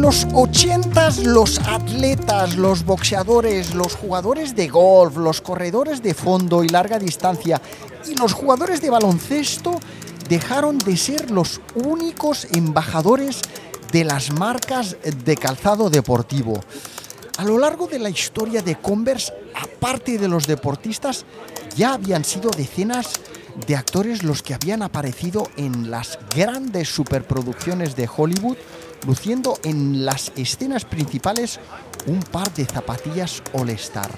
En los 80 los atletas, los boxeadores, los jugadores de golf, los corredores de fondo y larga distancia y los jugadores de baloncesto dejaron de ser los únicos embajadores de las marcas de calzado deportivo. A lo largo de la historia de Converse, aparte de los deportistas, ya habían sido decenas de actores los que habían aparecido en las grandes superproducciones de Hollywood luciendo en las escenas principales un par de zapatillas All-Star.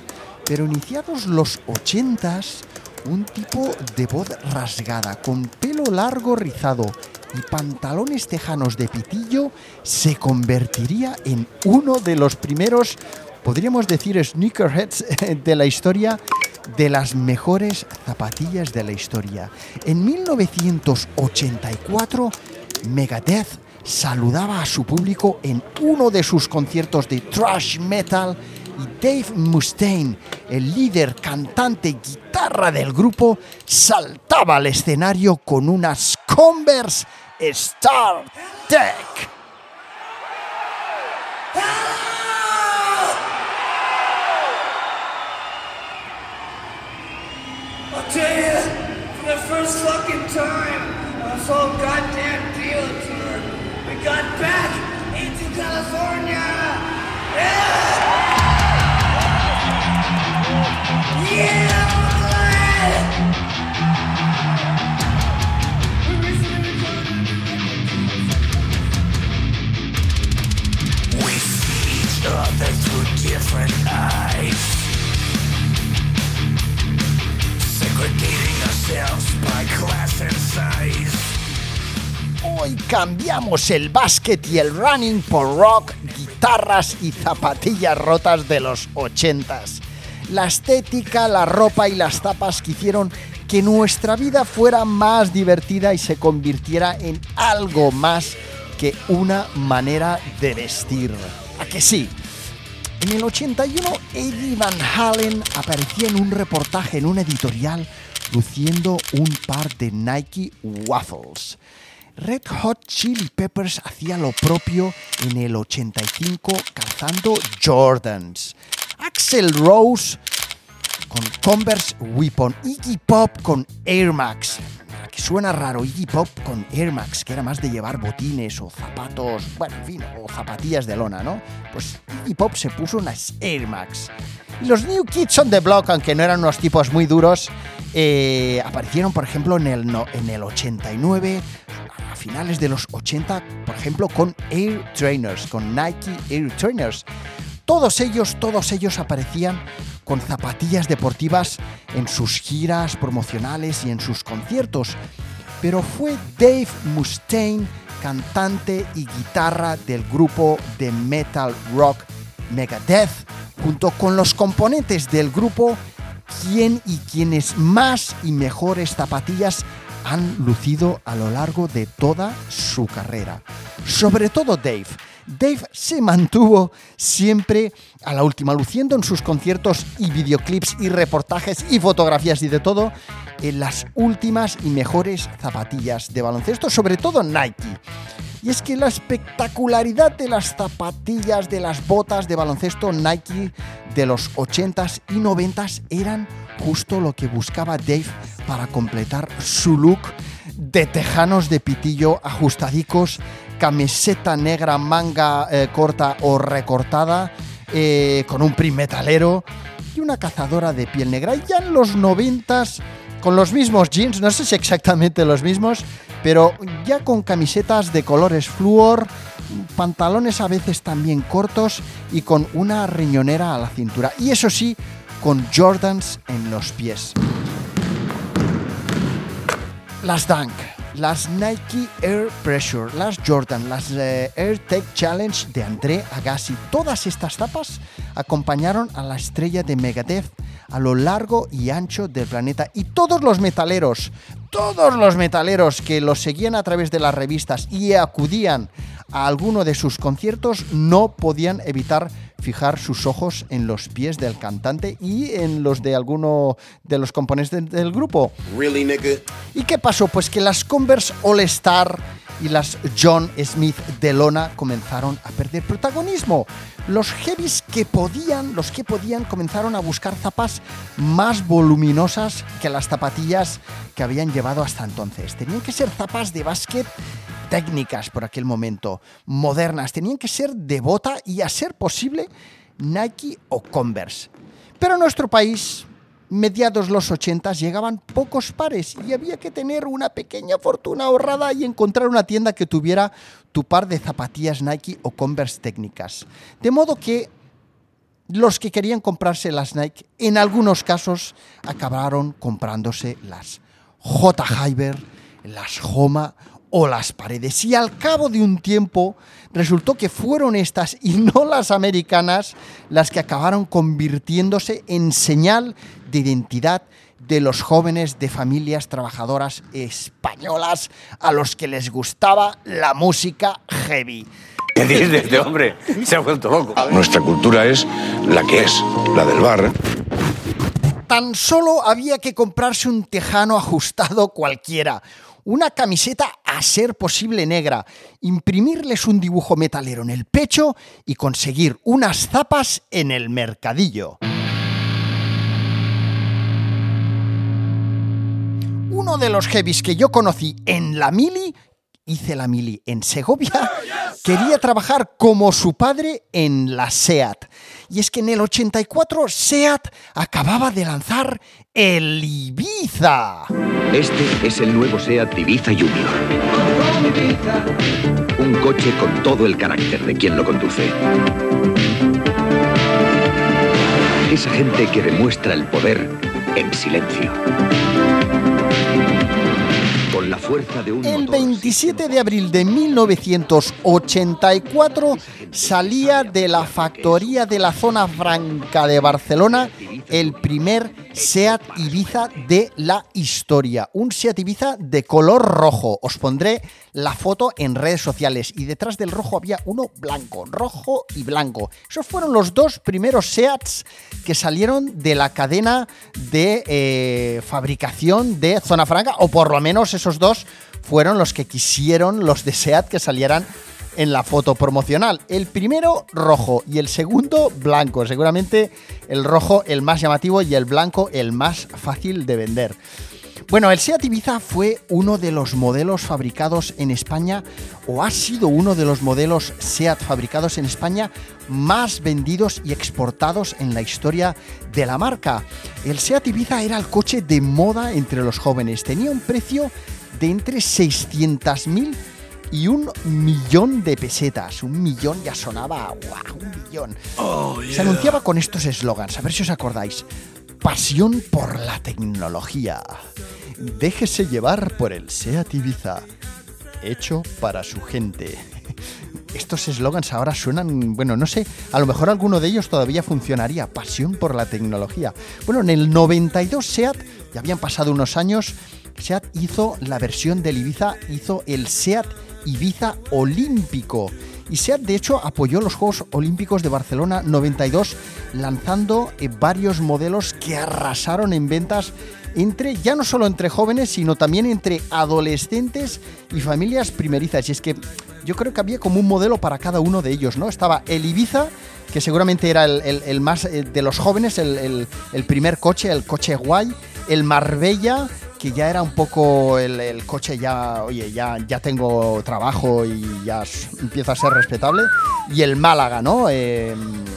Pero iniciados los 80s, un tipo de voz rasgada, con pelo largo rizado y pantalones tejanos de pitillo, se convertiría en uno de los primeros, podríamos decir, sneakerheads de la historia de las mejores zapatillas de la historia. En 1984, Megadeth saludaba a su público en uno de sus conciertos de thrash metal y Dave Mustaine, el líder, cantante, guitarra del grupo, saltaba al escenario con unas Converse Star Tech. Got back into California. Yeah! Yeah, cambiamos el básquet y el running por rock, guitarras y zapatillas rotas de los 80s. La estética, la ropa y las tapas que hicieron que nuestra vida fuera más divertida y se convirtiera en algo más que una manera de vestir. ¿A que sí? En el 81, Eddie Van Halen aparecía en un reportaje en un editorial luciendo un par de Nike Waffles. Red Hot Chili Peppers hacía lo propio en el 85 calzando Jordans. Axel Rose con Converse Weapon. Iggy Pop con Air Max. Que suena raro, Iggy Pop con Air Max, que era más de llevar botines o zapatos, bueno, en fin, o zapatillas de lona, ¿no? Pues Iggy Pop se puso unas Air Max. Y los New Kids on the Block, aunque no eran unos tipos muy duros, eh, aparecieron, por ejemplo, en el, no- en el 89, a finales de los 80, por ejemplo, con Air Trainers, con Nike Air Trainers. Todos ellos, todos ellos aparecían con zapatillas deportivas en sus giras promocionales y en sus conciertos. Pero fue Dave Mustaine, cantante y guitarra del grupo de metal rock Megadeth, junto con los componentes del grupo, quien y quienes más y mejores zapatillas han lucido a lo largo de toda su carrera. Sobre todo Dave. Dave se mantuvo siempre a la última, luciendo en sus conciertos y videoclips y reportajes y fotografías y de todo en las últimas y mejores zapatillas de baloncesto, sobre todo Nike. Y es que la espectacularidad de las zapatillas, de las botas de baloncesto Nike de los 80s y 90s eran justo lo que buscaba Dave para completar su look de tejanos de pitillo ajustadicos, camiseta negra, manga eh, corta o recortada, eh, con un prim metalero y una cazadora de piel negra. Y ya en los 90s, con los mismos jeans, no sé si exactamente los mismos, pero ya con camisetas de colores flúor, pantalones a veces también cortos y con una riñonera a la cintura. Y eso sí, con Jordans en los pies. Las Dunk, las Nike Air Pressure, las Jordan, las eh, Air Tech Challenge de André Agassi. Todas estas tapas acompañaron a la estrella de Megadeth a lo largo y ancho del planeta. Y todos los metaleros, todos los metaleros que los seguían a través de las revistas y acudían a alguno de sus conciertos no podían evitar fijar sus ojos en los pies del cantante y en los de alguno de los componentes del grupo. Really, nigga? ¿Y qué pasó? Pues que las Converse All Star y las John Smith de lona comenzaron a perder protagonismo. Los heavies que podían, los que podían, comenzaron a buscar zapas más voluminosas que las zapatillas que habían llevado hasta entonces. Tenían que ser zapas de básquet técnicas por aquel momento, modernas, tenían que ser de bota y a ser posible Nike o Converse. Pero en nuestro país, mediados los 80 llegaban pocos pares y había que tener una pequeña fortuna ahorrada y encontrar una tienda que tuviera tu par de zapatillas Nike o Converse técnicas. De modo que los que querían comprarse las Nike, en algunos casos acabaron comprándose las J. Hyber, las Homa o las paredes. Y al cabo de un tiempo resultó que fueron estas y no las americanas las que acabaron convirtiéndose en señal de identidad de los jóvenes de familias trabajadoras españolas a los que les gustaba la música heavy. ¿Qué dices de este hombre? Se ha vuelto loco. Nuestra cultura es la que es, la del bar. Tan solo había que comprarse un tejano ajustado cualquiera, una camiseta a ser posible negra, imprimirles un dibujo metalero en el pecho y conseguir unas zapas en el mercadillo. Uno de los heavies que yo conocí en la mili, hice la mili en Segovia, quería trabajar como su padre en la SEAT. Y es que en el 84 SEAT acababa de lanzar el Ibiza. Este es el nuevo SEAT Ibiza Junior. Un coche con todo el carácter de quien lo conduce. Esa gente que demuestra el poder en silencio. Con la fuerza de un El motor 27 de abril de 1984 salía de la factoría de la zona franca de Barcelona el primer SEAT Ibiza de la historia. Un SEAT Ibiza de color rojo. Os pondré la foto en redes sociales. Y detrás del rojo había uno blanco, rojo y blanco. Esos fueron los dos primeros SEATs que salieron de la cadena de eh, fabricación de Zona Franca, o por lo menos esos fueron los que quisieron los de SEAT que salieran en la foto promocional. El primero rojo y el segundo blanco. Seguramente el rojo el más llamativo y el blanco el más fácil de vender. Bueno, el Seat Ibiza fue uno de los modelos fabricados en España o ha sido uno de los modelos Seat fabricados en España más vendidos y exportados en la historia de la marca. El Seat Ibiza era el coche de moda entre los jóvenes. Tenía un precio de entre 600.000 y un millón de pesetas. Un millón ya sonaba, ¡guau! Un millón. Se anunciaba con estos eslogans, a ver si os acordáis. Pasión por la tecnología. Déjese llevar por el SEAT Ibiza. Hecho para su gente. Estos eslogans ahora suenan, bueno, no sé, a lo mejor alguno de ellos todavía funcionaría. Pasión por la tecnología. Bueno, en el 92 SEAT, ya habían pasado unos años, SEAT hizo la versión del Ibiza, hizo el SEAT Ibiza Olímpico. Y SEAT, de hecho, apoyó los Juegos Olímpicos de Barcelona 92, lanzando eh, varios modelos que arrasaron en ventas entre, ya no solo entre jóvenes, sino también entre adolescentes y familias primerizas. Y es que yo creo que había como un modelo para cada uno de ellos, ¿no? Estaba el Ibiza, que seguramente era el, más eh, de los jóvenes, el- el primer coche, el coche guay, el Marbella, que ya era un poco el, el coche ya, oye, ya, ya tengo trabajo y ya empieza a ser respetable. Y el Málaga, ¿no? Eh,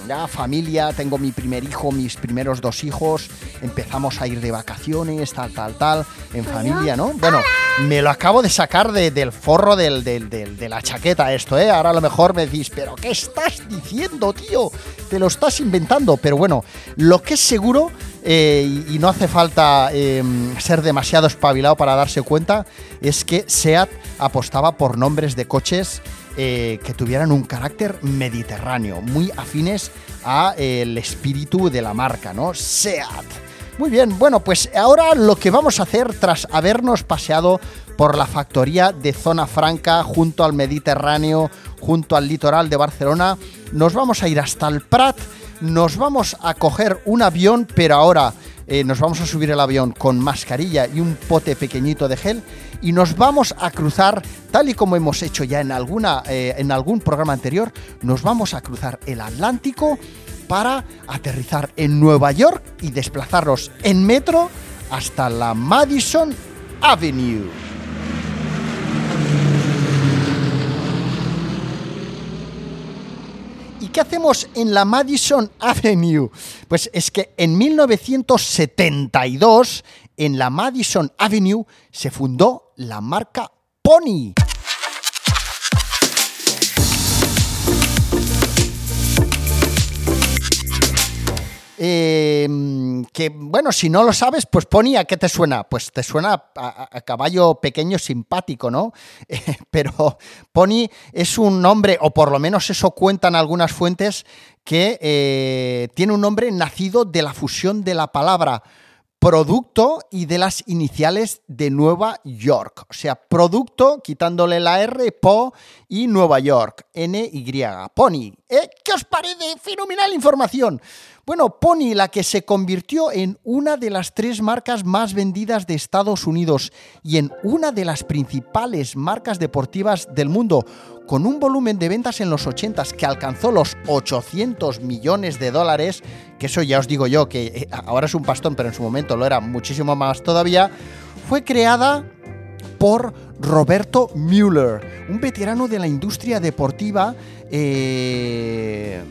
ya familia, tengo mi primer hijo, mis primeros dos hijos, empezamos a ir de vacaciones, tal, tal, tal, en familia, ¿no? Bueno, me lo acabo de sacar de- del forro del, del- del- de la chaqueta esto, ¿eh? Ahora a lo mejor me decís, pero ¿qué estás diciendo, tío? Te lo estás inventando. Pero bueno, lo que es seguro, eh, y, no hace falta eh, ser demasiado espabilado para darse cuenta, es que SEAT apostaba por nombres de coches eh, que tuvieran un carácter mediterráneo, muy afines a el espíritu de la marca, ¿no? SEAT. Muy bien, bueno, pues ahora lo que vamos a hacer tras habernos paseado por la factoría de Zona Franca junto al Mediterráneo, junto al litoral de Barcelona, nos vamos a ir hasta el Prat, nos vamos a coger un avión, pero ahora eh, nos vamos a subir el avión con mascarilla y un pote pequeñito de gel y nos vamos a cruzar, tal y como hemos hecho ya en, alguna, eh, en algún programa anterior, nos vamos a cruzar el Atlántico para aterrizar en Nueva York y desplazarnos en metro hasta la Madison Avenue. ¿Y qué hacemos en la Madison Avenue? Pues es que en 1972, en la Madison Avenue, se fundó la marca Pony. Eh, que bueno, si no lo sabes, pues Pony, ¿a qué te suena? Pues te suena a, caballo pequeño simpático, ¿no? Eh, pero Pony es un nombre, o por lo menos eso cuentan algunas fuentes, que eh, tiene un nombre nacido de la fusión de la palabra producto y de las iniciales de Nueva York. O sea, producto, quitándole la R, PO y Nueva York, NY, Pony. ¿Eh? ¿Qué os parece? Fenomenal información. Bueno, Pony, la que se convirtió en una de las tres marcas más vendidas de Estados Unidos y en una de las principales marcas deportivas del mundo, con un volumen de ventas en los 80 que alcanzó los 800 millones de dólares, que eso ya os digo yo, que eh, ahora es un pastón, pero en su momento lo era muchísimo más todavía, fue creada por Roberto Müller, un veterano de la industria deportiva eh,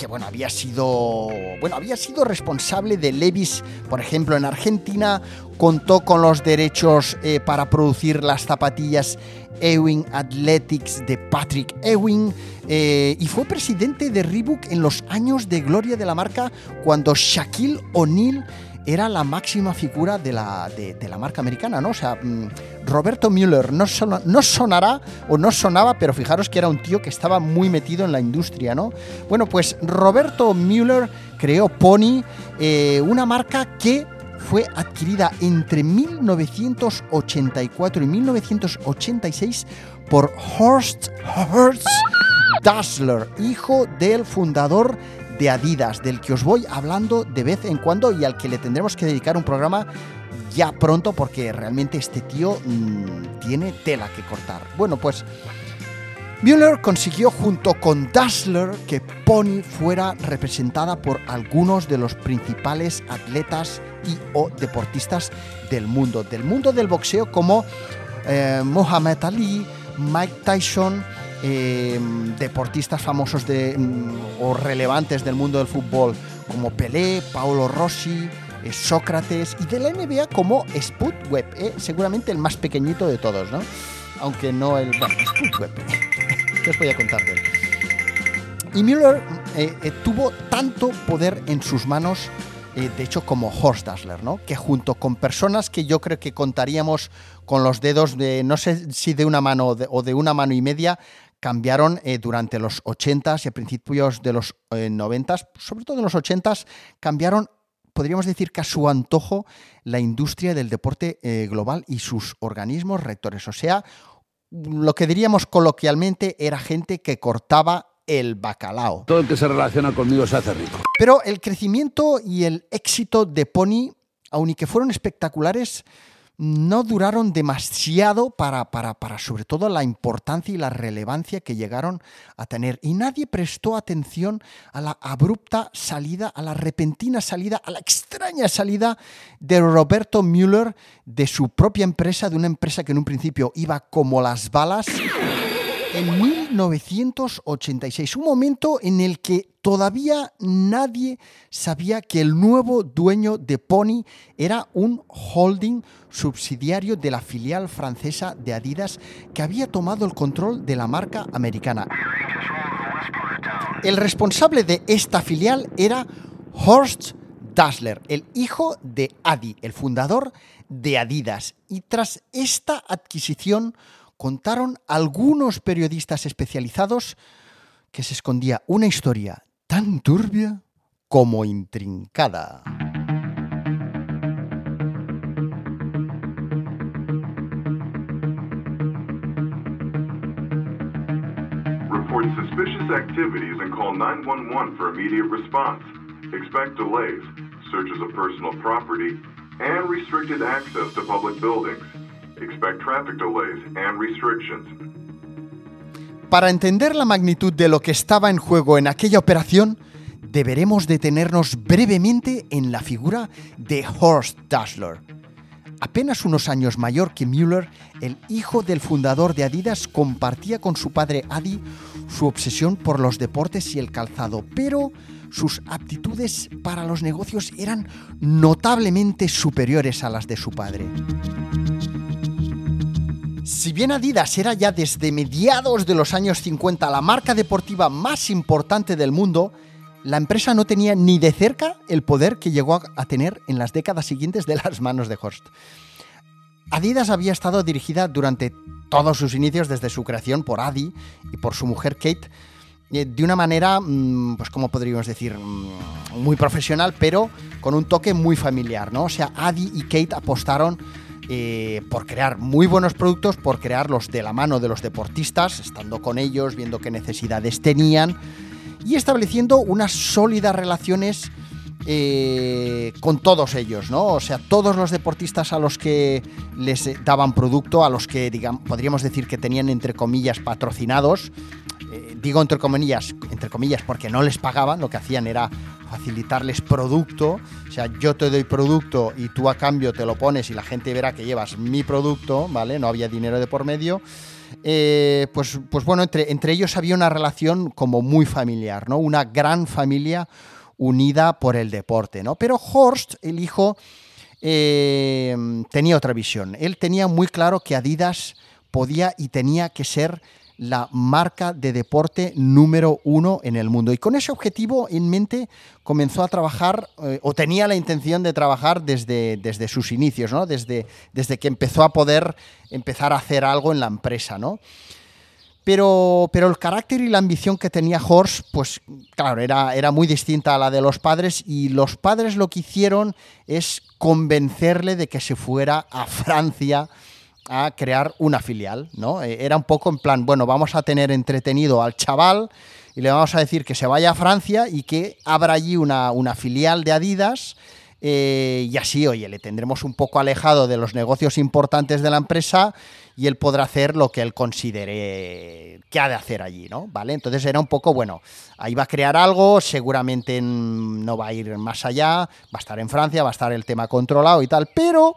que bueno, había sido bueno, había sido responsable de Levis, por ejemplo, en Argentina, contó con los derechos eh, para producir las zapatillas Ewing Athletics de Patrick Ewing eh, y fue presidente de Reebok en los años de gloria de la marca cuando Shaquille O'Neal era la máxima figura de la, de, la marca americana, ¿no? O sea, mm, Roberto Müller no, sona- no sonará o no sonaba, pero fijaros que era un tío que estaba muy metido en la industria, ¿no? Bueno, pues Roberto Müller creó Pony, eh, una marca que fue adquirida entre 1984 y 1986 por Horst Hertz Dassler, hijo del fundador Adidas, del que os voy hablando de vez en cuando y al que le tendremos que dedicar un programa ya pronto porque realmente este tío mm, tiene tela que cortar. Bueno, pues Müller consiguió junto con Dassler que Pony fuera representada por algunos de los principales atletas y o deportistas del mundo, del mundo del boxeo como eh, Muhammad Ali, Mike Tyson, eh, deportistas famosos de, mm, o relevantes del mundo del fútbol como Pelé, Paolo Rossi, eh, Sócrates y de la NBA como Spud Webb, eh, seguramente el más pequeñito de todos, ¿no? Aunque no el... Bueno, Spud Webb. ¿Qué os voy a contar de él? Y Müller eh, eh, tuvo tanto poder en sus manos, de hecho, como Horst Dassler, ¿no? Que junto con personas que yo creo que contaríamos con los dedos de, no sé si de una mano o de una mano y media, cambiaron eh, durante los 80s y a principios de los eh, 90s, sobre todo en los 80s, cambiaron podríamos decir que a su antojo la industria del deporte eh, global y sus organismos rectores. O sea, lo que diríamos coloquialmente era gente que cortaba el bacalao. Todo el que se relaciona conmigo se hace rico. Pero el crecimiento y el éxito de Pony, aun y que fueron espectaculares, no duraron demasiado para, para, para sobre todo la importancia y la relevancia que llegaron a tener. Y nadie prestó atención a la abrupta salida, a la repentina salida, a la extraña salida de Roberto Müller de su propia empresa, de una empresa que en un principio iba como las balas en 1986, un momento en el que todavía nadie sabía que el nuevo dueño de Pony era un holding subsidiario de la filial francesa de Adidas que había tomado el control de la marca americana. El responsable de esta filial era Horst Dassler, el hijo de Adi, el fundador de Adidas. Y tras esta adquisición, contaron algunos periodistas especializados que se escondía una historia tan turbia como intrincada. Report suspicious activities and call 911 for immediate response. Expect delays, searches of personal property, and restricted access to public buildings. Expect traffic delays and restrictions. Para entender la magnitud de lo que estaba en juego en aquella operación, deberemos detenernos brevemente en la figura de Horst Dassler. Apenas unos años mayor que Müller, el hijo del fundador de Adidas compartía con su padre Adi su obsesión por los deportes y el calzado, pero sus aptitudes para los negocios eran notablemente superiores a las de su padre. Si bien Adidas era ya desde mediados de los años 50 la marca deportiva más importante del mundo, la empresa no tenía ni de cerca el poder que llegó a tener en las décadas siguientes de las manos de Horst. Adidas había estado dirigida durante todos sus inicios desde su creación por Adi y por su mujer Kate eh, de una manera, mm, pues como podríamos decir, mm, muy profesional, pero con un toque muy familiar, ¿no? O sea, Adi y Kate apostaron eh, por crear muy buenos productos, por crearlos de la mano de los deportistas, estando con ellos, viendo qué necesidades tenían y estableciendo unas sólidas relaciones eh, con todos ellos, ¿no? O sea, todos los deportistas a los que les daban producto, a los que podríamos decir que tenían entre comillas patrocinados, eh, digo entre comillas, entre comillas porque no les pagaban, lo que hacían era facilitarles producto, o sea, yo te doy producto y tú a cambio te lo pones y la gente verá que llevas mi producto, ¿vale? No había dinero de por medio. Eh, pues, pues bueno, entre, entre ellos había una relación como muy familiar, ¿no? Una gran familia unida por el deporte, ¿no? Pero Horst, el hijo, eh, tenía otra visión. Él tenía muy claro que Adidas podía y tenía que ser la marca de deporte número uno en el mundo. Y con ese objetivo en mente comenzó a trabajar, eh, o tenía la intención de trabajar desde, desde sus inicios, ¿no? Desde, desde que empezó a poder empezar a hacer algo en la empresa, ¿no? Pero, pero el carácter y la ambición que tenía Horst, pues claro, era, era muy distinta a la de los padres y los padres lo que hicieron es convencerle de que se fuera a Francia a crear una filial, ¿no? Eh, era un poco en plan, bueno, vamos a tener entretenido al chaval y le vamos a decir que se vaya a Francia y que abra allí una, una filial de Adidas eh, y así, oye, le tendremos un poco alejado de los negocios importantes de la empresa y él podrá hacer lo que él considere que ha de hacer allí, ¿no? ¿Vale? Entonces era un poco, bueno, ahí va a crear algo, seguramente no va a ir más allá, va a estar en Francia, va a estar el tema controlado y tal, pero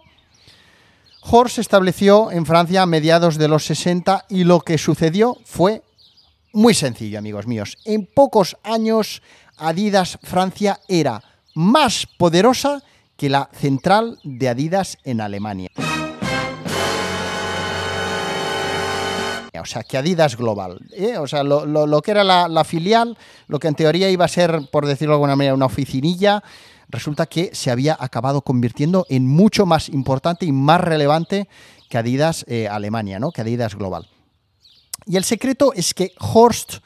Horst se estableció en Francia a mediados de los 60 y lo que sucedió fue muy sencillo, amigos míos. En pocos años, Adidas Francia era más poderosa que la central de Adidas en Alemania. O sea, que Adidas Global. ¿eh? O sea, lo, que era la, la, filial, lo que en teoría iba a ser, por decirlo de alguna manera, una oficinilla, resulta que se había acabado convirtiendo en mucho más importante y más relevante que Adidas eh, Alemania, ¿no? que Adidas Global. Y el secreto es que Horst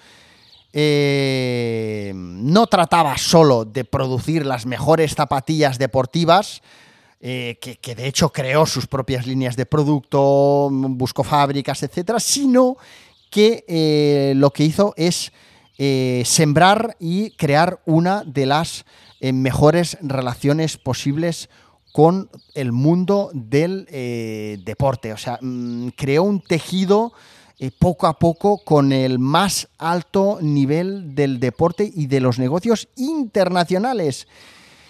eh, no trataba solo de producir las mejores zapatillas deportivas, eh, que, de hecho creó sus propias líneas de producto, buscó fábricas, etcétera, sino que lo que hizo es sembrar y crear una de las mejores relaciones posibles con el mundo del deporte. O sea, mm, creó un tejido eh, poco a poco con el más alto nivel del deporte y de los negocios internacionales.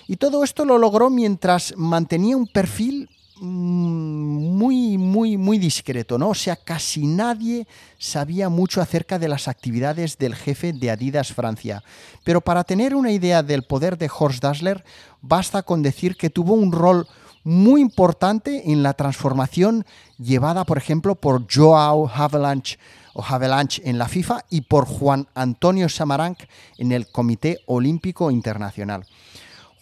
Y todo esto lo logró mientras mantenía un perfil muy, muy, muy discreto, ¿no? O sea, casi nadie sabía mucho acerca de las actividades del jefe de Adidas Francia. Pero para tener una idea del poder de Horst Dassler, basta con decir que tuvo un rol muy importante en la transformación llevada, por ejemplo, por Joao Havelange o Havelange en la FIFA y por Juan Antonio Samaranch en el Comité Olímpico Internacional.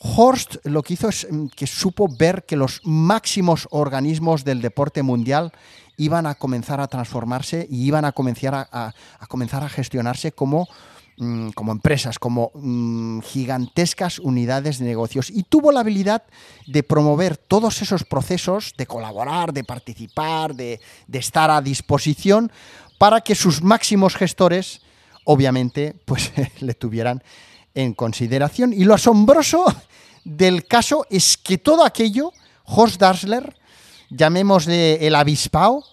Horst lo que hizo es mm, que supo ver que los máximos organismos del deporte mundial iban a comenzar a transformarse y iban a comenzar a, comenzar a gestionarse como, mm, como empresas, como mm, gigantescas unidades de negocios. Y tuvo la habilidad de promover todos esos procesos, de colaborar, de participar, de, de estar a disposición para que sus máximos gestores, obviamente, pues le tuvieran en consideración. Y lo asombroso del caso es que todo aquello, Horst Dassler, llamémosle el avispao,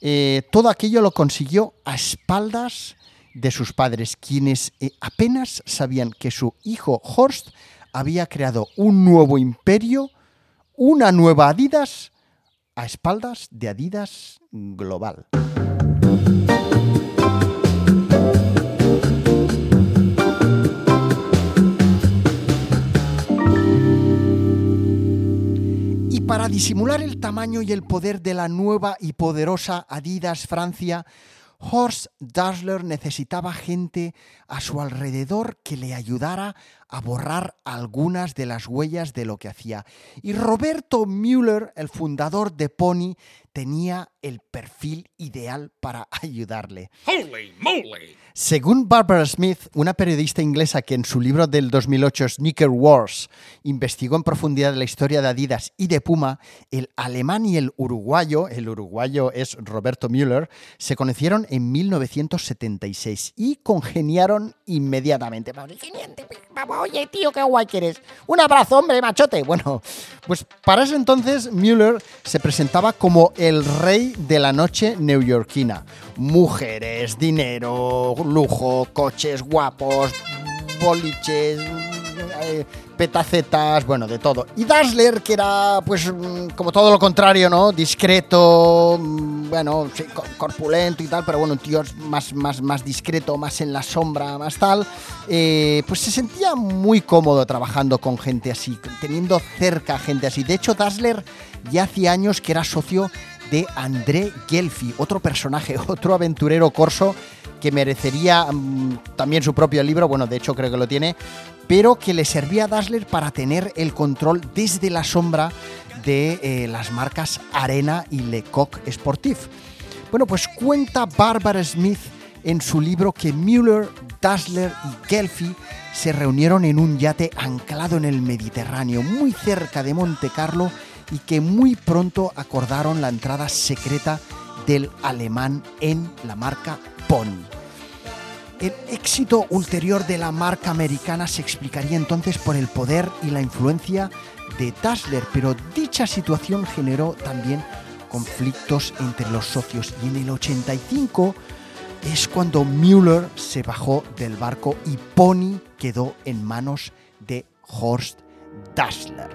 eh, todo aquello lo consiguió a espaldas de sus padres, quienes eh, apenas sabían que su hijo Horst había creado un nuevo imperio, una nueva Adidas, a espaldas de Adidas Global. Para disimular el tamaño y el poder de la nueva y poderosa Adidas Francia, Horst Dassler necesitaba gente a su alrededor que le ayudara a borrar algunas de las huellas de lo que hacía. Y Roberto Müller, el fundador de Pony, tenía el perfil ideal para ayudarle. Holy moly! Según Barbara Smith, una periodista inglesa que en su libro del 2008 Sneaker Wars investigó en profundidad la historia de Adidas y de Puma, el alemán y el uruguayo, el uruguayo es Roberto Müller, se conocieron en 1976 y congeniaron inmediatamente. Vamos, Oye, tío, qué guay que eres. Un abrazo, hombre, machote. Bueno, pues para ese entonces Müller se presentaba como el rey de la noche neoyorquina. Mujeres, dinero, lujo, coches guapos, boliches, petacetas, bueno, de todo. Y Dassler, que era, pues, mm, como todo lo contrario, ¿no? Discreto, mm, bueno, corpulento y tal, pero bueno, un tío más, más, más discreto, más en la sombra, más tal, eh, pues se sentía muy cómodo trabajando con gente así, teniendo cerca gente así. De hecho, Dassler ya hacía años que era socio de André Gelfi, otro personaje, otro aventurero corso que merecería mm, también su propio libro, bueno, de hecho creo que lo tiene, pero que le servía a Dassler para tener el control desde la sombra de eh, las marcas Arena y Lecoq Sportif. Bueno, pues cuenta Barbara Smith en su libro que Müller, Dassler y Gelfi se reunieron en un yate anclado en el Mediterráneo, muy cerca de Monte Carlo, y que muy pronto acordaron la entrada secreta del alemán en la marca Pony. El éxito ulterior de la marca americana se explicaría entonces por el poder y la influencia de Dassler, pero dicha situación generó también conflictos entre los socios y en el 85 es cuando Müller se bajó del barco y Pony quedó en manos de Horst Dassler.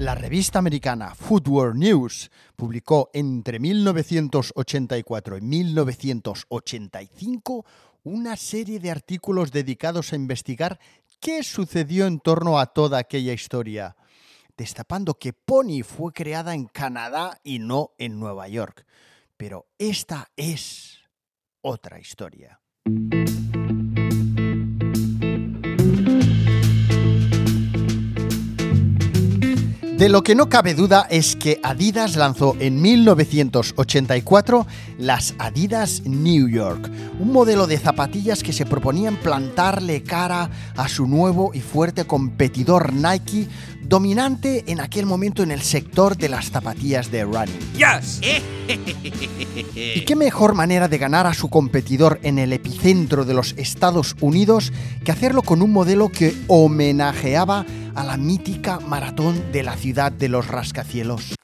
La revista americana Footwear News publicó entre 1984 y 1985 una serie de artículos dedicados a investigar qué sucedió en torno a toda aquella historia, destapando que Pony fue creada en Canadá y no en Nueva York. Pero esta es otra historia. De lo que no cabe duda es que Adidas lanzó en 1984 las Adidas New York, un modelo de zapatillas que se proponían plantarle cara a su nuevo y fuerte competidor Nike, dominante en aquel momento en el sector de las zapatillas de running. Yes! ¿Y qué mejor manera de ganar a su competidor en el epicentro de los Estados Unidos que hacerlo con un modelo que homenajeaba a la mítica maratón de la ciudad de los rascacielos?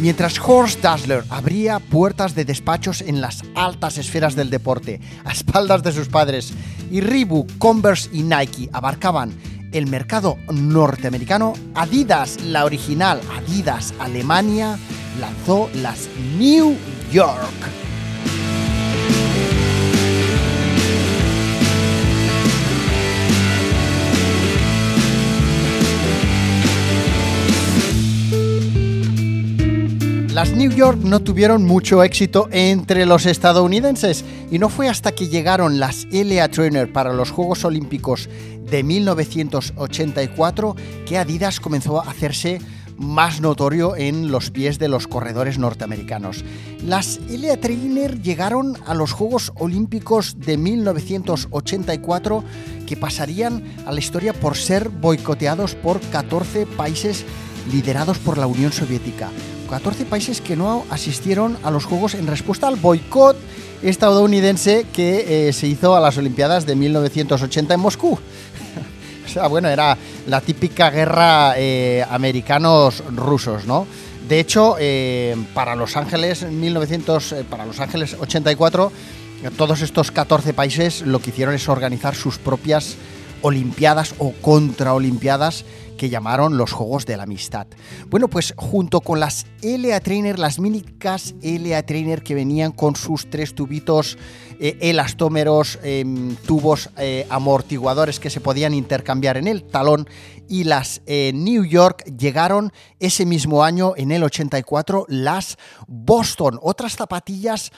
Mientras Horst Dassler abría puertas de despachos en las altas esferas del deporte, a espaldas de sus padres, y Reebok, Converse y Nike abarcaban el mercado norteamericano, Adidas, la original Adidas Alemania, lanzó las New York. Las New York no tuvieron mucho éxito entre los estadounidenses Y no fue hasta que llegaron las LA Trainer para los Juegos Olímpicos de 1984 que Adidas comenzó a hacerse más notorio en los pies de los corredores norteamericanos. Las LA Trainer llegaron a los Juegos Olímpicos de 1984 que pasarían a la historia por ser boicoteados por 14 países liderados por la Unión Soviética. 14 países que no asistieron a los Juegos en respuesta al boicot estadounidense que eh, se hizo a las Olimpiadas de 1980 en Moscú. o sea, bueno, era la típica guerra eh, americanos-rusos, ¿no? De hecho, eh, para Los Ángeles 1900, eh, para Los Ángeles 84, todos estos 14 países lo que hicieron es organizar sus propias Olimpiadas o contraolimpiadas que llamaron los Juegos de la Amistad. Bueno, pues junto con las LA Trainer, las mínicas LA Trainer que venían con sus tres tubitos eh, elastómeros, em, tubos eh, amortiguadores que se podían intercambiar en el talón y las eh, New York llegaron ese mismo año, en el 84, las Boston, otras zapatillas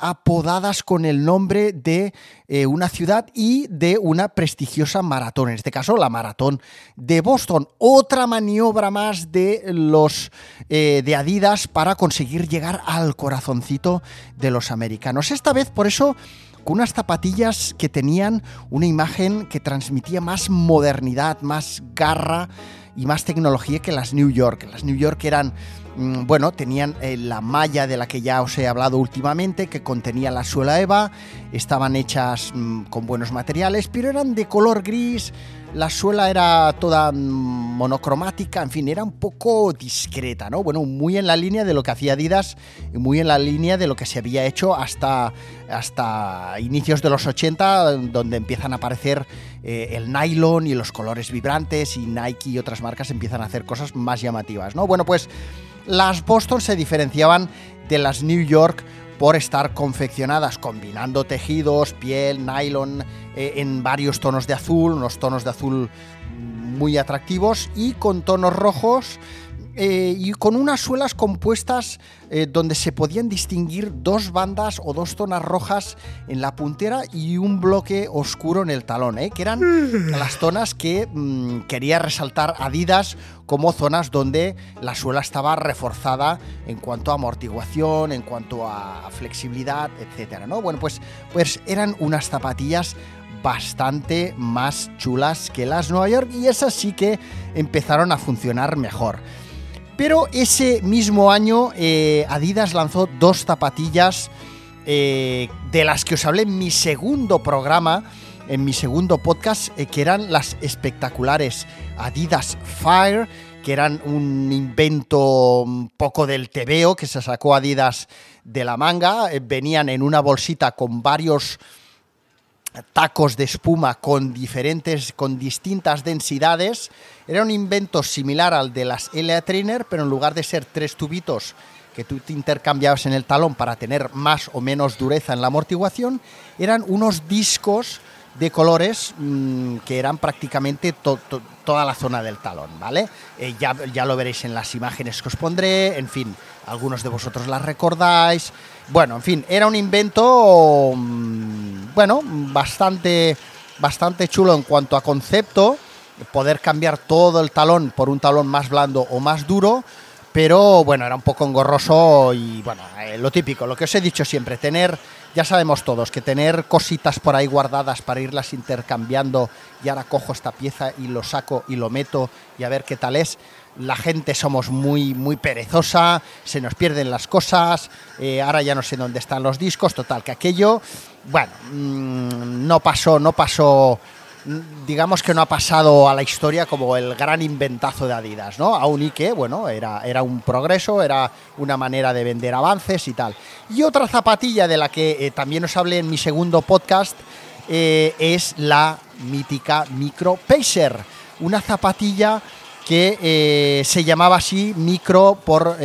apodadas con el nombre de eh, una ciudad y de una prestigiosa maratón, en este caso la maratón de Boston. Otra maniobra más de los eh, de Adidas para conseguir llegar al corazoncito de los americanos. Esta vez, por eso, con unas zapatillas que tenían una imagen que transmitía más modernidad, más garra y más tecnología que las New York. Las New York eran bueno, tenían eh, la malla de la que ya os he hablado últimamente, que contenía la suela EVA, estaban hechas mm, con buenos materiales, pero eran de color gris, la suela era toda mm, monocromática, en fin, era un poco discreta, ¿no? Bueno, muy en la línea de lo que hacía Adidas y muy en la línea de lo que se había hecho hasta, hasta inicios de los 80, donde empiezan a aparecer eh, el nylon y los colores vibrantes y Nike y otras marcas empiezan a hacer cosas más llamativas, ¿no? Bueno, pues las Boston se diferenciaban de las New York por estar confeccionadas combinando tejidos, piel, nylon, eh, en varios tonos de azul, unos tonos de azul muy atractivos y con tonos rojos eh, y con unas suelas compuestas eh, donde se podían distinguir dos bandas o dos zonas rojas en la puntera y un bloque oscuro en el talón, ¿eh? que eran las zonas que mm, quería resaltar Adidas como zonas donde la suela estaba reforzada en cuanto a amortiguación, en cuanto a flexibilidad, etcétera, ¿no? Bueno, pues, pues eran unas zapatillas bastante más chulas que las Nueva York y esas sí que empezaron a funcionar mejor. Pero ese mismo año eh, Adidas lanzó dos zapatillas eh, de las que os hablé en mi segundo programa, en mi segundo podcast, eh, que eran las espectaculares Adidas Fire, que eran un invento un poco del tebeo que se sacó Adidas de la manga. venían en una bolsita con varios tacos de espuma con diferentes, con distintas densidades. Era un invento similar al de las LA Trainer, pero en lugar de ser tres tubitos que tú te intercambiabas en el talón para tener más o menos dureza en la amortiguación, eran unos discos de colores mmm, que eran prácticamente to, to, toda la zona del talón, ¿vale? Eh, ya, ya lo veréis en las imágenes que os pondré, en fin, algunos de vosotros las recordáis. Bueno, en fin, era un invento, mmm, bueno, bastante, bastante chulo en cuanto a concepto, poder cambiar todo el talón por un talón más blando o más duro, pero bueno, era un poco engorroso y bueno, eh, lo típico, lo que os he dicho siempre, tener, ya sabemos todos, que tener cositas por ahí guardadas para irlas intercambiando y ahora cojo esta pieza y lo saco y lo meto y a ver qué tal es. La gente somos muy, muy perezosa, se nos pierden las cosas, eh, ahora ya no sé dónde están los discos, total, que aquello, bueno, mmm, no pasó, no pasó digamos que no ha pasado a la historia como el gran inventazo de Adidas, ¿no? Aún y que, bueno, era, era un progreso, era una manera de vender avances y tal. Y otra zapatilla de la que eh, también os hablé en mi segundo podcast eh, es la mítica Micro Pacer, una zapatilla que eh, se llamaba así Micro por,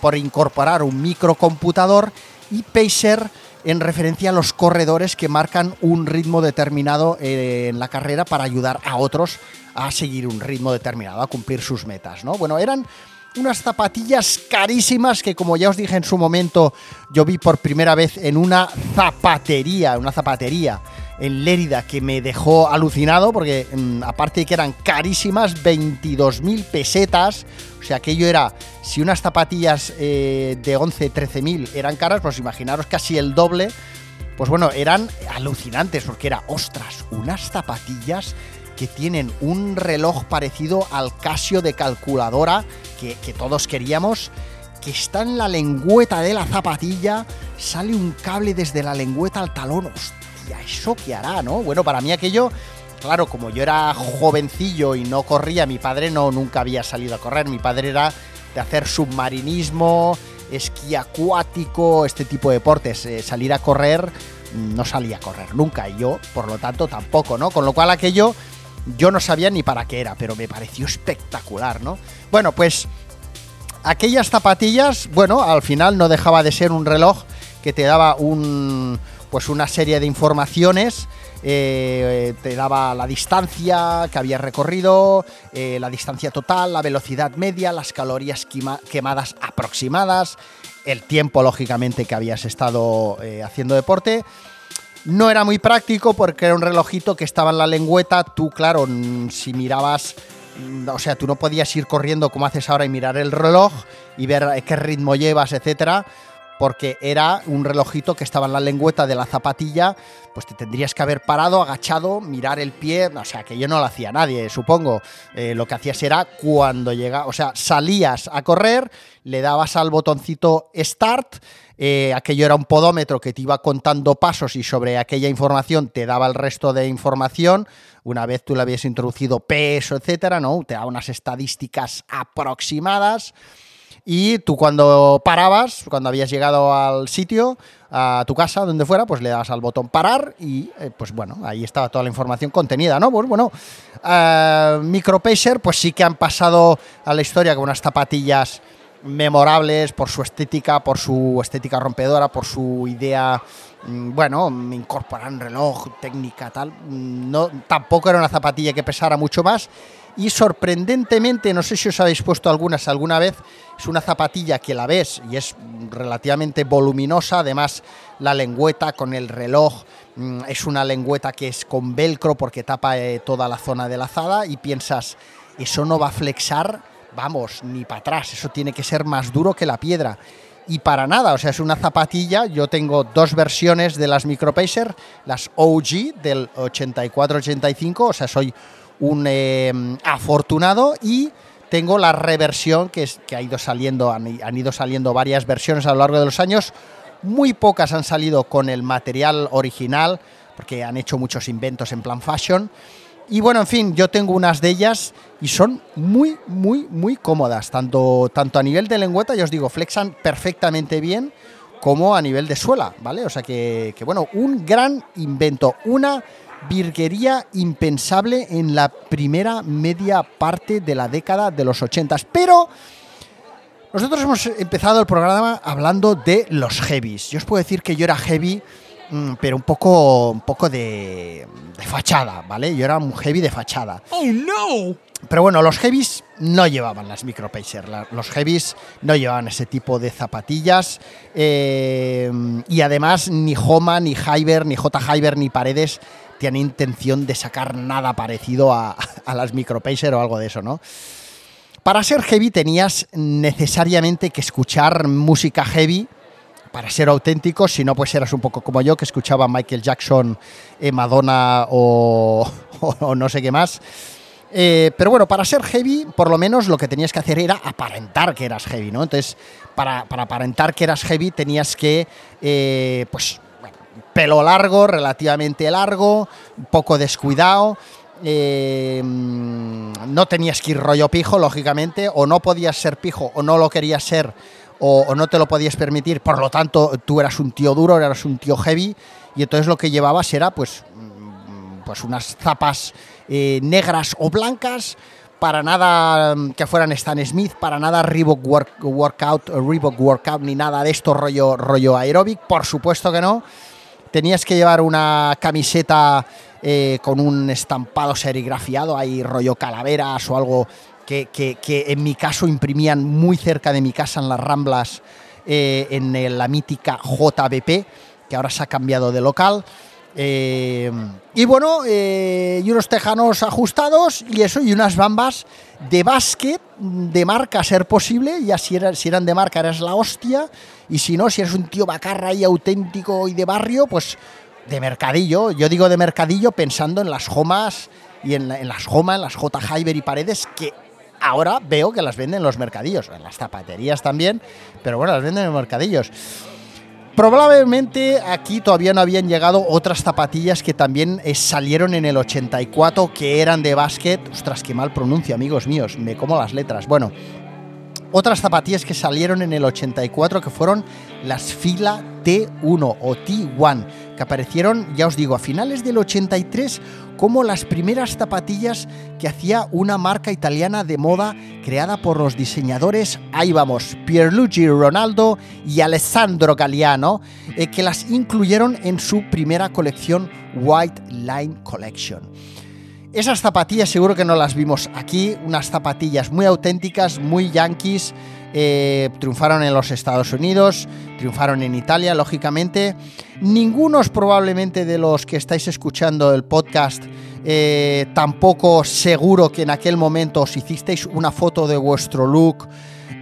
por incorporar un microcomputador y Pacer en referencia a los corredores que marcan un ritmo determinado eh, en la carrera para ayudar a otros a seguir un ritmo determinado, a cumplir sus metas. ¿no? Bueno, eran unas zapatillas carísimas que como ya os dije en su momento, yo vi por primera vez en una zapatería, una zapatería en Lérida que me dejó alucinado porque mm, aparte de que eran carísimas, 22.000 pesetas, o sea, aquello era, si unas zapatillas eh, de 11, 13.000 eran caras, pues imaginaros casi el doble, pues bueno, eran alucinantes porque era, ostras, unas zapatillas que tienen un reloj parecido al Casio de calculadora que, que todos queríamos que está en la lengüeta de la zapatilla, sale un cable desde la lengüeta al talón. ¿Eso qué hará, no? Bueno, para mí aquello, claro, como yo era jovencillo y no corría, mi padre no nunca había salido a correr, mi padre era de hacer submarinismo, esquí acuático, este tipo de deportes, eh, salir a correr, no salía a correr nunca, y yo, por lo tanto, tampoco, ¿no? Con lo cual aquello yo no sabía ni para qué era, pero me pareció espectacular, ¿no? Bueno, pues aquellas zapatillas, bueno, al final no dejaba de ser un reloj que te daba un, pues una serie de informaciones. eh, te daba la distancia que habías recorrido, eh, la distancia total, la velocidad media, las calorías quema- quemadas aproximadas, el tiempo, lógicamente, que habías estado eh, haciendo deporte. No era muy práctico porque era un relojito que estaba en la lengüeta. Tú, claro, si mirabas, o sea, tú no podías ir corriendo como haces ahora y mirar el reloj y ver qué ritmo llevas, etcétera, porque era un relojito que estaba en la lengüeta de la zapatilla. Pues te tendrías que haber parado, agachado, mirar el pie. O sea, que yo no lo hacía nadie, supongo. Eh, lo que hacías era cuando llega, o sea, salías a correr, le dabas al botoncito Start. eh, aquello era un podómetro que te iba contando pasos y sobre aquella información te daba el resto de información. Una vez tú le habías introducido peso, etcétera, ¿no? Te daba unas estadísticas aproximadas. Y tú cuando parabas, cuando habías llegado al sitio, a tu casa, donde fuera, pues le dabas al botón parar y eh, pues bueno, ahí estaba toda la información contenida, ¿no? Pues bueno, eh, Micropacer pues sí que han pasado a la historia con unas zapatillas memorables por su estética, por su estética rompedora, por su idea, mm, bueno, incorporar un reloj, técnica, tal. Mm, No, tampoco era una zapatilla que pesara mucho más. Y sorprendentemente, no sé si os habéis puesto algunas alguna vez, es una zapatilla que la ves y es relativamente voluminosa, además la lengüeta con el reloj mm, es una lengüeta que es con velcro porque tapa eh, toda la zona de la azada y piensas, eso no va a flexar, vamos, ni para atrás, eso tiene que ser más duro que la piedra. Y para nada, o sea, es una zapatilla, yo tengo dos versiones de las Micropacer, las OG del 84-85, o sea, soy un eh, afortunado y tengo la reversión que, es, que ha ido saliendo, han, ido saliendo varias versiones a lo largo de los años, muy pocas han salido con el material original, porque han hecho muchos inventos en plan fashion. Y bueno, en fin, yo tengo unas de ellas y son muy, muy, muy cómodas, tanto, tanto a nivel de lengüeta, ya os digo, flexan perfectamente bien, como a nivel de suela, ¿vale? O sea que, que bueno, un gran invento, una virguería impensable en la primera media parte de la década de los 80. Pero nosotros hemos empezado el programa hablando de los heavies. Yo os puedo decir que yo era heavy, mm, pero un poco, un poco de, de fachada, ¿vale? Yo era un heavy de fachada. Oh no! Pero bueno, los heavies no llevaban las micropacer. La- los heavies no llevaban ese tipo de zapatillas. eh, y además, ni Homa, ni Hyber, ni J. Hyber, ni Paredes tenían intención de sacar nada parecido a, las micropacer o algo de eso, ¿no? Para ser heavy tenías necesariamente que escuchar música heavy para ser auténtico, si no, pues eras un poco como yo, que escuchaba Michael Jackson, eh, Madonna o, o no sé qué más. Eh, pero bueno, para ser heavy, por lo menos lo que tenías que hacer era aparentar que eras heavy, ¿no? Entonces, para, para aparentar que eras heavy tenías que, eh, pues, pelo largo, relativamente largo, poco descuidado. eh, no tenías que ir rollo pijo, lógicamente, o no podías ser pijo, o no lo querías ser, o, no te lo podías permitir. Por lo tanto, tú eras un tío duro, eras un tío heavy, y entonces lo que llevabas era, pues, mm, pues unas zapas eh, negras o blancas, para nada mm, que fueran Stan Smith, para nada Reebok work- Workout, Reebok Workout, ni nada de esto rollo, rollo aeróbic, por supuesto que no. Tenías que llevar una camiseta eh, con un estampado serigrafiado, ahí rollo calaveras o algo que, que- en mi caso imprimían muy cerca de mi casa en las Ramblas, eh, en el- la mítica JBP, que ahora se ha cambiado de local. Eh, y bueno, eh, y unos tejanos ajustados y eso, y unas bambas de básquet, de marca a ser posible, y así era, si eran de marca eras la hostia, y si no, si eres un tío bacarra y auténtico y de barrio, pues de mercadillo. Yo digo de mercadillo pensando en las jomas y en las jomas, en las J. Hyber y paredes, que ahora veo que las venden en los mercadillos, en las zapaterías también, pero bueno, las venden en los mercadillos. Probablemente aquí todavía no habían llegado otras zapatillas que también eh, salieron en el 84 que eran de básquet. Ostras, qué mal pronuncio, amigos míos, me como las letras. Bueno, otras zapatillas que salieron en el 84 que fueron las Fila T1 o T1, aparecieron, ya os digo, a finales del 83 como las primeras zapatillas que hacía una marca italiana de moda creada por los diseñadores, ahí vamos, Pierluigi Ronaldo y Alessandro Galliano, eh, que las incluyeron en su primera colección White Line Collection. Esas zapatillas seguro que no las vimos aquí, unas zapatillas muy auténticas, muy yankees, eh, triunfaron en los Estados Unidos, triunfaron en Italia, lógicamente. Ningunos probablemente de los que estáis escuchando el podcast, eh, tampoco seguro que en aquel momento os hicisteis una foto de vuestro look,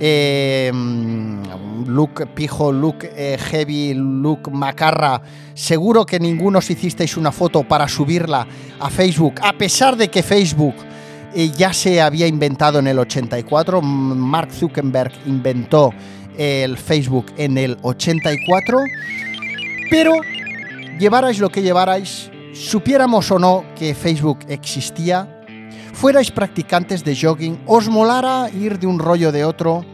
eh, mm, look pijo, look eh, heavy, look macarra. Seguro que ninguno os hicisteis una foto para subirla a Facebook, a pesar de que Facebook eh, ya se había inventado en el 84. M- Mark Zuckerberg inventó el Facebook en el 84. Pero llevarais lo que llevarais, supiéramos o no que Facebook existía, fuerais practicantes de jogging, os molara ir de un rollo de otro,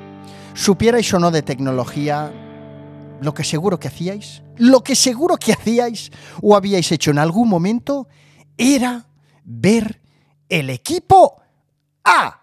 supierais o no de tecnología, lo que seguro que hacíais, lo que seguro que hacíais o habíais hecho en algún momento era ver el equipo A.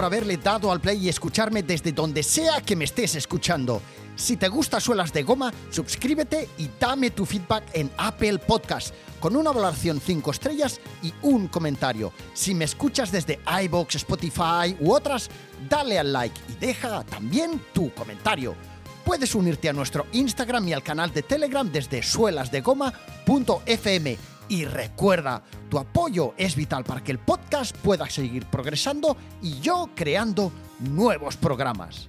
por haberle dado al play y escucharme desde donde sea que me estés escuchando. Si te gusta Suelas de Goma, suscríbete y dame tu feedback en Apple Podcast con una valoración 5 estrellas y un comentario. Si me escuchas desde iBox, Spotify u otras, dale al like y deja también tu comentario. Puedes unirte a nuestro Instagram y al canal de Telegram desde suelasdegoma.fm. Y recuerda, tu apoyo es vital para que el podcast pueda seguir progresando y yo creando nuevos programas.